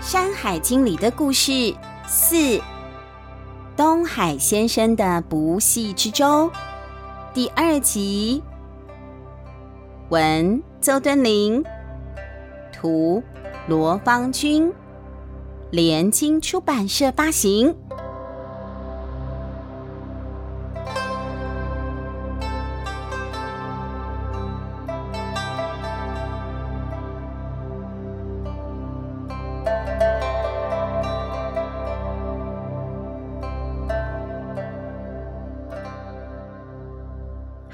《山海经》里的故事四：东海先生的不系之舟第二集。文：邹敦林，图：罗芳君，联经出版社发行。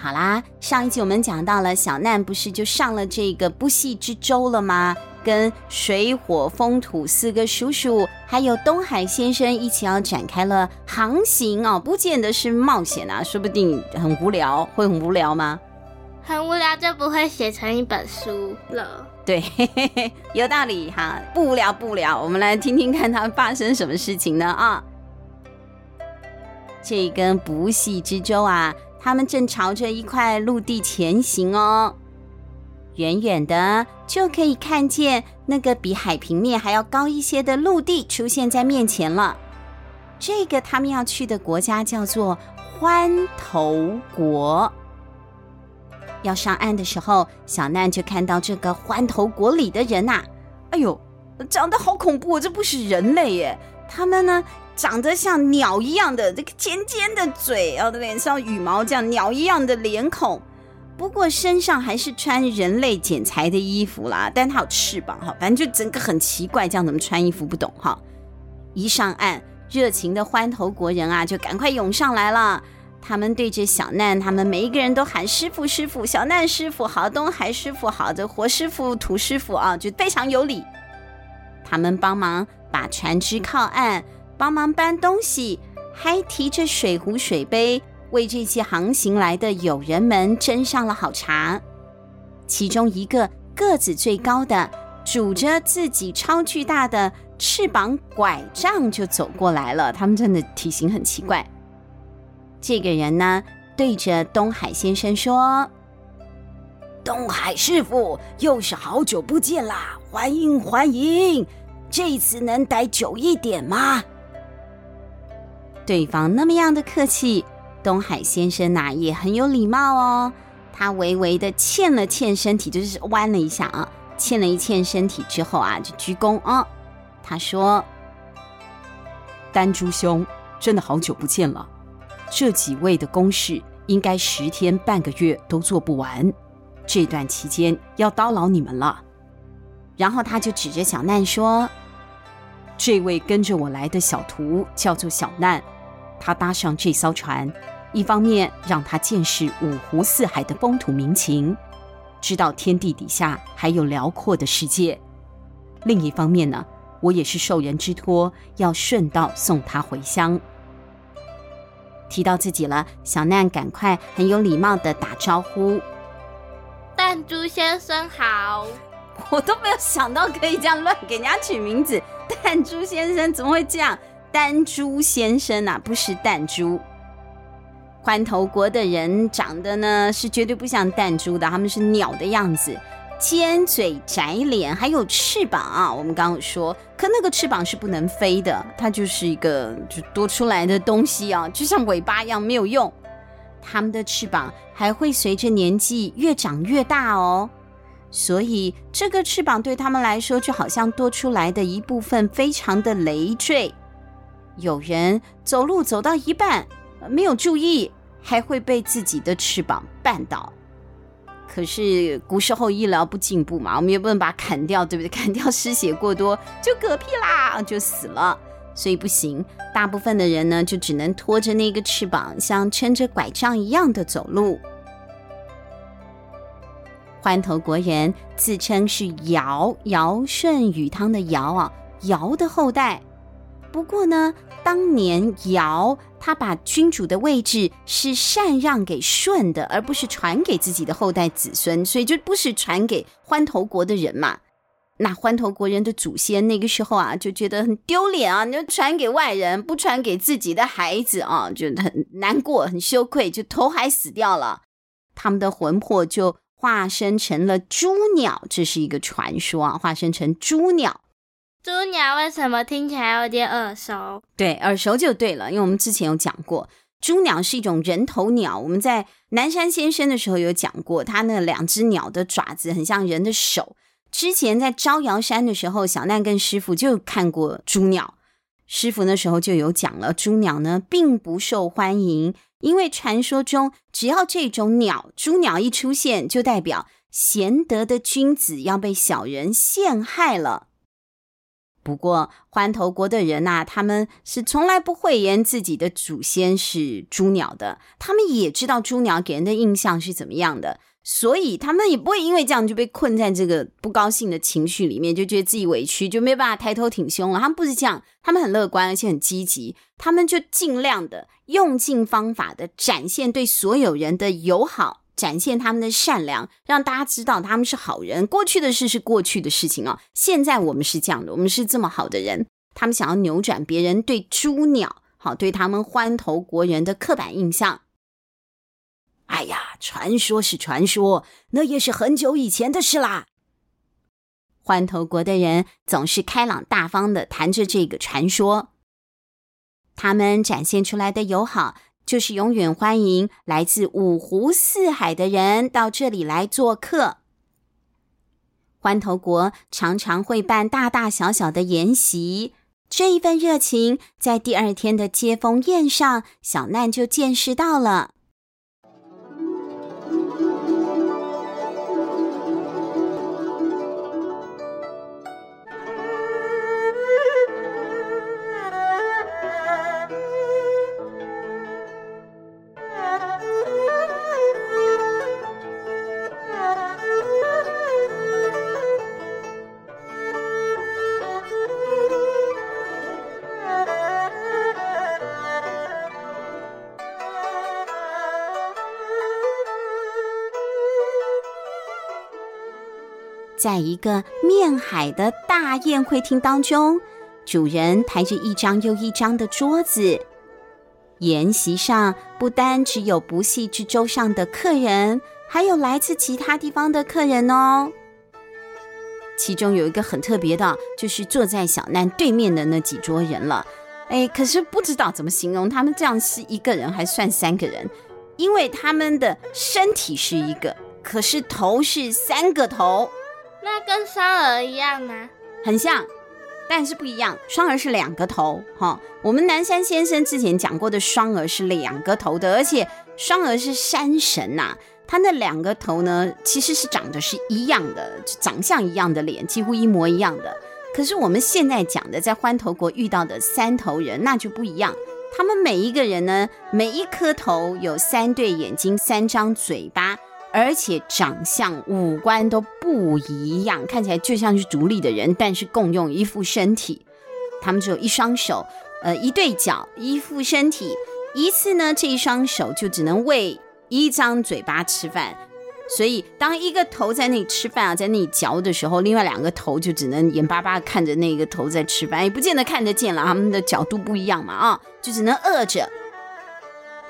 好啦，上一集我们讲到了小难不是就上了这个不系之舟了吗？跟水火风土四个叔叔，还有东海先生一起要展开了航行哦，不见得是冒险啊，说不定很无聊，会很无聊吗？很无聊就不会写成一本书了。对，嘿嘿嘿，有道理哈，不无聊不无聊，我们来听听看它发生什么事情呢啊？这根不系之舟啊。他们正朝着一块陆地前行哦，远远的就可以看见那个比海平面还要高一些的陆地出现在面前了。这个他们要去的国家叫做欢头国。要上岸的时候，小难就看到这个欢头国里的人呐，哎呦，长得好恐怖，这不是人类耶！他们呢？长得像鸟一样的这个尖尖的嘴，然后脸上羽毛这样鸟一样的脸孔，不过身上还是穿人类剪裁的衣服啦，但它有翅膀哈，反正就整个很奇怪，这样怎么穿衣服不懂哈。一上岸，热情的欢头国人啊，就赶快涌上来了。他们对着小难，他们每一个人都喊师傅师傅，小难师傅好，东海师傅好，这活师傅土师傅啊，就非常有礼。他们帮忙把船只靠岸。帮忙搬东西，还提着水壶、水杯，为这些航行来的友人们斟上了好茶。其中一个个子最高的，拄着自己超巨大的翅膀拐杖就走过来了。他们真的体型很奇怪。这个人呢，对着东海先生说：“东海师傅，又是好久不见啦，欢迎欢迎！这次能待久一点吗？”对方那么样的客气，东海先生呐、也很有礼貌哦。他微微的欠了欠身体，就是弯了一下啊，欠了一欠身体之后啊，就鞠躬啊、他说：“丹珠兄，真的好久不见了。这几位的公事应该十天半个月都做不完，这段期间要叨劳你们了。”然后他就指着小难说：“这位跟着我来的小徒叫做小难。”他搭上这艘船，一方面让他见识五湖四海的风土民情，知道天地底下还有辽阔的世界；另一方面呢，我也是受人之托，要顺道送他回乡。提到自己了，小难赶快很有礼貌的打招呼：“弹珠先生好。”我都没有想到可以这样乱给人家取名字，弹珠先生怎么会这样？丹珠先生啊，不是弹珠。欢头国的人长得呢是绝对不像弹珠的，他们是鸟的样子，尖嘴窄脸，还有翅膀啊。我们刚刚说，可那个翅膀是不能飞的，它就是一个就多出来的东西啊，就像尾巴一样没有用。他们的翅膀还会随着年纪越长越大哦，所以这个翅膀对他们来说就好像多出来的一部分，非常的累赘。有人走路走到一半，没有注意，还会被自己的翅膀绊倒。可是古时候医疗不进步嘛，我们也不能把它砍掉，对不对？砍掉失血过多就嗝屁啦，就死了。所以不行，大部分的人呢，就只能拖着那个翅膀，像撑着拐杖一样的走路。欢头国人自称是尧尧舜禹汤的尧啊，尧的后代。不过呢，当年尧他把君主的位置是禅让给舜的，而不是传给自己的后代子孙，所以就不是传给欢头国的人嘛。那欢头国人的祖先那个时候啊，就觉得很丢脸啊，你就传给外人，不传给自己的孩子啊，就很难过、很羞愧，就投海死掉了。他们的魂魄就化身成了猪鸟，这是一个传说啊，化身成猪鸟。猪鸟为什么听起来有点耳熟？对，耳熟就对了，因为我们之前有讲过，猪鸟是一种人头鸟。我们在南山先生的时候有讲过，它那两只鸟的爪子很像人的手。之前在招摇山的时候，小难跟师傅就看过猪鸟，师傅那时候就有讲了，猪鸟呢并不受欢迎，因为传说中只要这种鸟，猪鸟一出现，就代表贤德的君子要被小人陷害了。不过，欢头国的人呐、啊，他们是从来不讳言自己的祖先是猪鸟的。他们也知道猪鸟给人的印象是怎么样的，所以他们也不会因为这样就被困在这个不高兴的情绪里面，就觉得自己委屈，就没办法抬头挺胸了。他们不是这样，他们很乐观，而且很积极。他们就尽量的用尽方法的展现对所有人的友好。展现他们的善良，让大家知道他们是好人。过去的事是过去的事情哦，现在我们是这样的，我们是这么好的人。他们想要扭转别人对猪鸟，好，对他们欢头国人的刻板印象。哎呀，传说是传说，那也是很久以前的事啦。欢头国的人总是开朗大方的谈着这个传说，他们展现出来的友好。就是永远欢迎来自五湖四海的人到这里来做客。欢头国常常会办大大小小的宴席，这一份热情在第二天的接风宴上，小难就见识到了。在一个面海的大宴会厅当中，主人抬着一张又一张的桌子，宴席上不单只有不系之舟上的客人，还有来自其他地方的客人哦。其中有一个很特别的，就是坐在小难对面的那几桌人了。哎，可是不知道怎么形容他们这样是一个人还算三个人，因为他们的身体是一个，可是头是三个头。那跟双儿一样吗？很像，但是不一样。双儿是两个头，哈、哦。我们南山先生之前讲过的双儿是两个头的，而且双儿是山神呐、他那两个头呢，其实是长得是一样的，长相一样的脸，几乎一模一样的。可是我们现在讲的，在欢头国遇到的三头人，那就不一样。他们每一个人呢，每一颗头有三对眼睛，三张嘴巴。而且长相五官都不一样，看起来就像是独立的人，但是共用一副身体。他们只有一双手，呃，一对脚，一副身体。一次呢，这一双手就只能喂一张嘴巴吃饭。所以，当一个头在那里吃饭啊，在那里嚼的时候，另外两个头就只能眼巴巴看着那个头在吃饭，也不见得看得见了。他们的角度不一样嘛，啊，就只能饿着。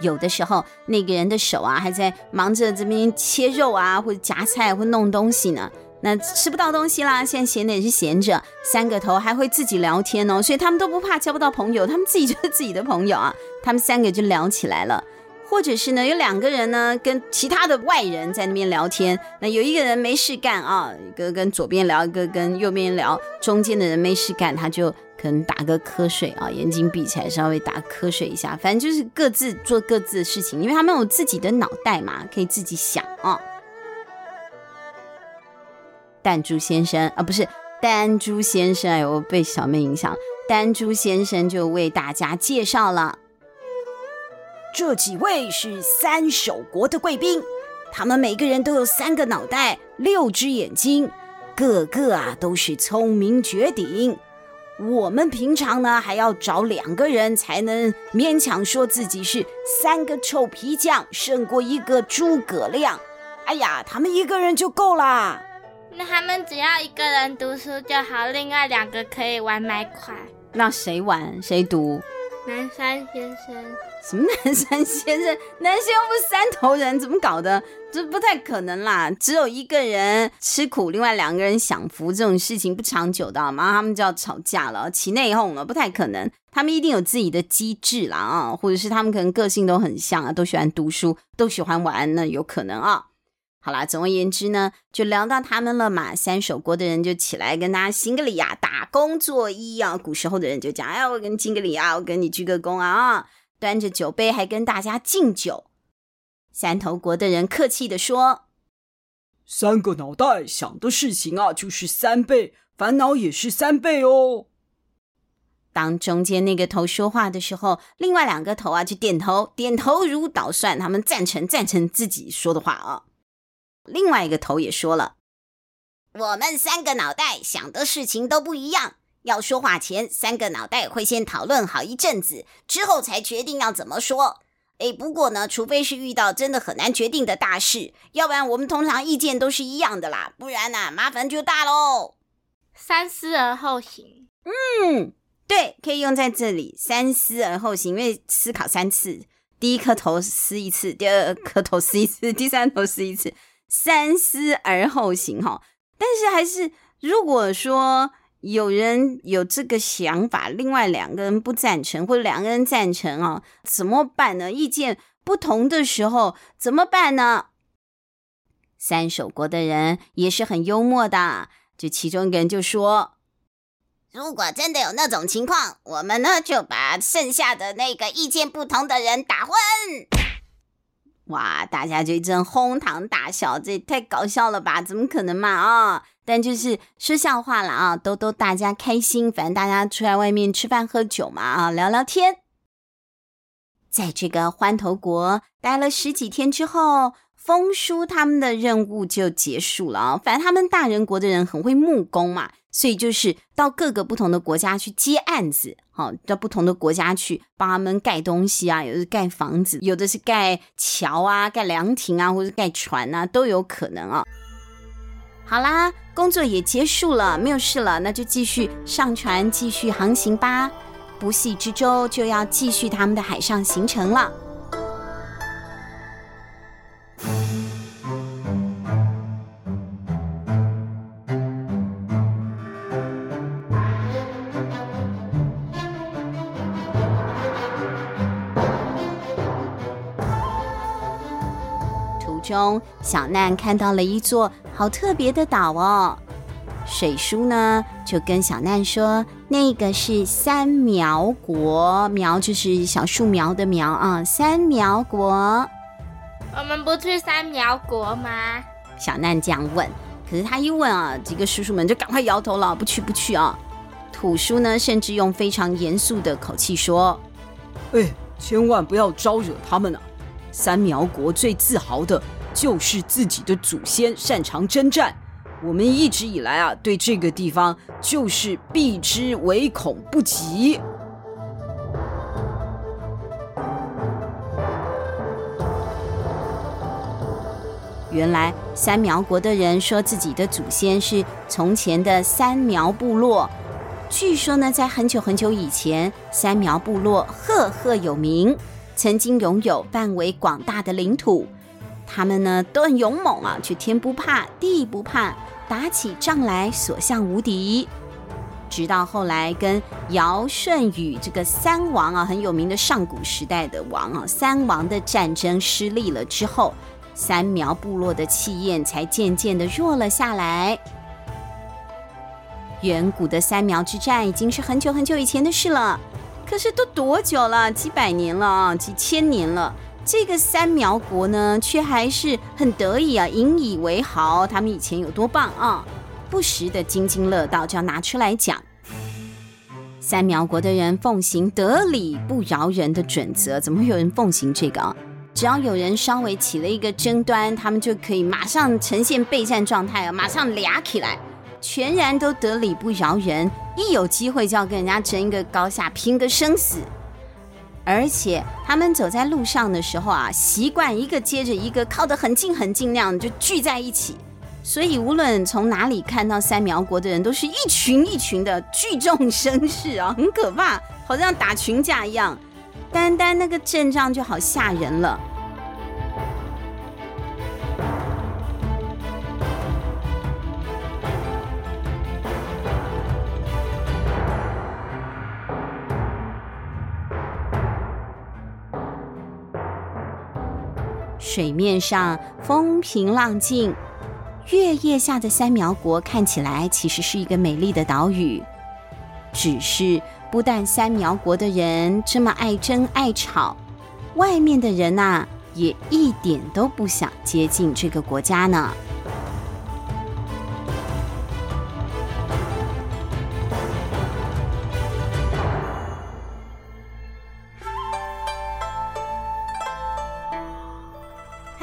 有的时候，那个人的手啊，还在忙着这边切肉啊，或者夹菜，或弄东西呢。那吃不到东西啦，现在闲的也是闲着。三个头还会自己聊天哦，所以他们都不怕交不到朋友，他们自己就是自己的朋友啊。他们三个就聊起来了。或者是呢，有两个人呢，跟其他的外人在那边聊天。那有一个人没事干啊，一个跟左边聊，一个跟右边聊，中间的人没事干，他就。可能打个瞌睡啊，眼睛闭起来，稍微打瞌睡一下，反正就是各自做各自的事情，因为他们有自己的脑袋嘛，可以自己想啊。弹珠先生啊，不是弹珠先生，哎，我被小妹影响了。弹珠先生就为大家介绍了，这几位是三首国的贵宾，他们每个人都有三个脑袋，六只眼睛，个个啊都是聪明绝顶。我们平常呢，还要找两个人才能勉强说自己是三个臭皮匠胜过一个诸葛亮。哎呀，他们一个人就够啦。那他们只要一个人读书就好，另外两个可以玩麦块。那谁玩谁读？南山先生？什么南山先生？南山又不是山头人，怎么搞的？这不太可能啦！只有一个人吃苦，另外两个人享福，这种事情不长久的，马上他们就要吵架了，起内讧了，不太可能。他们一定有自己的机智啦啊，或者是他们可能个性都很像啊，都喜欢读书，都喜欢玩，那有可能啊。好啦，总而言之呢，就聊到他们了嘛。三首国的人就起来跟大家行个礼啊，打工作揖啊。古时候的人就讲，哎，我跟你敬个礼啊，我跟你鞠个躬啊，端着酒杯还跟大家敬酒。三头国的人客气地说：“三个脑袋想的事情啊，就是三倍，烦恼也是三倍哦。”当中间那个头说话的时候，另外两个头啊就点头，点头如捣蒜，他们赞成赞成自己说的话啊。另外一个头也说了：“我们三个脑袋想的事情都不一样，要说话前，三个脑袋会先讨论好一阵子，之后才决定要怎么说。哎，不过呢，除非是遇到真的很难决定的大事，要不然我们通常意见都是一样的啦，不然呢，麻烦就大喽。三思而后行。嗯，对，可以用在这里，三思而后行，因为思考三次，第一颗头思一次，第二颗头思一次，第三头思一次。”三思而后行，哈，但是还是如果说有人有这个想法，另外两个人不赞成，或者两个人赞成啊，怎么办呢？意见不同的时候怎么办呢？三守国的人也是很幽默的，就其中一个人就说：“如果真的有那种情况，我们呢就把剩下的那个意见不同的人打昏。”哇！大家就一阵哄堂大笑，这也太搞笑了吧？怎么可能嘛啊！但就是说笑话了啊，逗逗大家开心。反正大家出来外面吃饭喝酒嘛啊，聊聊天。在这个欢头国待了十几天之后，风叔他们的任务就结束了啊。反正他们大人国的人很会木工嘛。所以就是到各个不同的国家去接案子，好，到不同的国家去帮他们盖东西啊，有的盖房子，有的是盖桥啊、盖凉亭啊，或者盖船啊，都有可能啊。好啦，工作也结束了，没有事了，那就继续上船，继续航行吧。不系之舟就要继续他们的海上行程了。中小难看到了一座好特别的岛哦，水叔呢就跟小难说，那个是三苗国，苗就是小树苗的苗啊，三苗国。我们不去三苗国吗？小难这样问，可是他一问啊，几个叔叔们就赶快摇头了，不去不去啊。土叔呢，甚至用非常严肃的口气说：“哎，千万不要招惹他们啊！三苗国最自豪的。”就是自己的祖先擅长征战，我们一直以来啊，对这个地方就是避之唯恐不及。原来三苗国的人说自己的祖先是从前的三苗部落，据说呢，在很久很久以前，三苗部落赫赫有名，曾经拥有范围广大的领土。他们呢都很勇猛啊，却天不怕地不怕，打起仗来所向无敌。直到后来跟尧舜禹这个三王啊，很有名的上古时代的王啊，三王的战争失利了之后，三苗部落的气焰才渐渐的弱了下来。远古的三苗之战已经是很久很久以前的事了，可是都多久了？几百年了啊，几千年了。这个三苗国呢，却还是很得意啊，引以为豪。他们以前有多棒啊，不时的津津乐道，就要拿出来讲。三苗国的人奉行得理不饶人的准则，怎么会有人奉行这个啊？只要有人稍微起了一个争端，他们就可以马上呈现备战状态啊，马上俩起来，全然都得理不饶人，一有机会就要跟人家争一个高下，拼个生死。而且他们走在路上的时候啊，习惯一个接着一个靠得很近很近那样就聚在一起，所以无论从哪里看到三苗国的人，都是一群一群的聚众声势啊，很可怕，好像打群架一样。单单那个阵仗就好吓人了。水面上风平浪静，月夜下的三苗国看起来其实是一个美丽的岛屿。只是不但三苗国的人这么爱争爱吵，外面的人呐也一点都不想接近这个国家呢。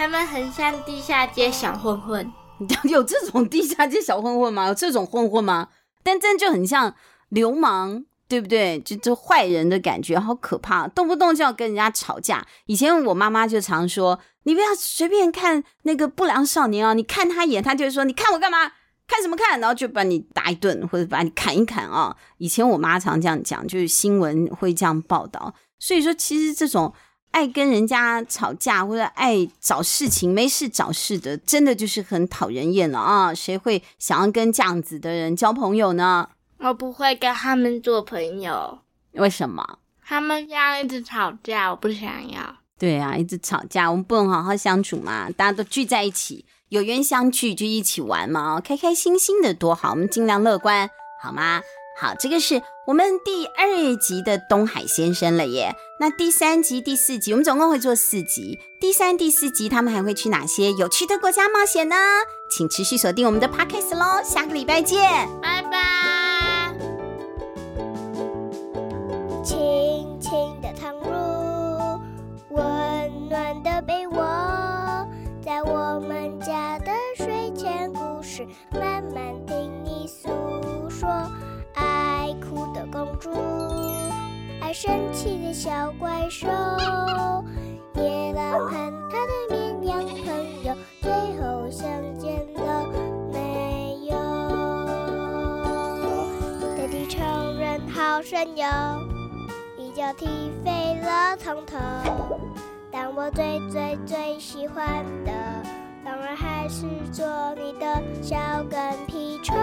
他们很像地下街小混混，有这种地下街小混混吗？有这种混混吗？但这就很像流氓，对不对？就就坏人的感觉，好可怕，动不动就要跟人家吵架。以前我妈妈就常说：“你不要随便看那个不良少年啊，你看他一眼，他就会说：‘你看我干嘛？看什么看？’然后就把你打一顿，或者把你砍一砍啊。”以前我妈常这样讲，就是新闻会这样报道。所以说，其实这种。爱跟人家吵架或者爱找事情，没事找事的，真的就是很讨人厌了啊！谁会想要跟这样子的人交朋友呢？我不会跟他们做朋友。为什么？他们这样一直吵架，我不想要。对啊，一直吵架，我们不能好好相处嘛？大家都聚在一起，有缘相聚就一起玩嘛，开开心心的多好。我们尽量乐观，好吗？好，这个是我们第二集的东海先生了耶。那第三集、第四集，我们总共会做四集。第三、第四集，他们还会去哪些有趣的国家冒险呢？请持续锁定我们的 Podcast 喽，下个礼拜见，拜拜。轻轻的躺入温暖的被窝，在我们家的睡前故事，慢慢公主，爱生气的小怪兽，野狼和他的绵羊朋友，最后相见了没有？爹地承认好神勇，一脚踢飞了苍头。但我最最最喜欢的，当然还是做你的小跟屁虫。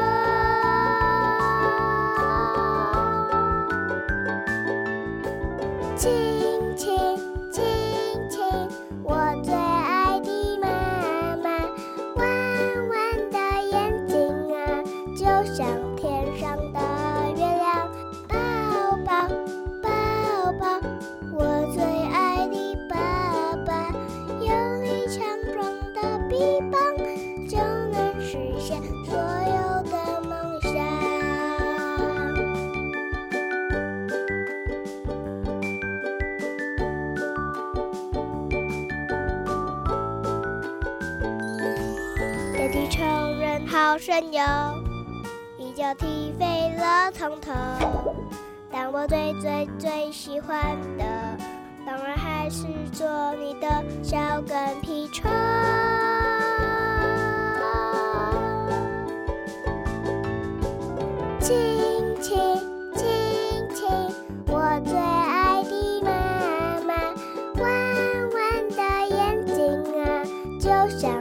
地球人好神哟，一脚踢飞了从头。但我最最最喜欢的，当然还是做你的小跟屁虫。亲亲亲亲，我最爱的妈妈，弯弯的眼睛啊，就像。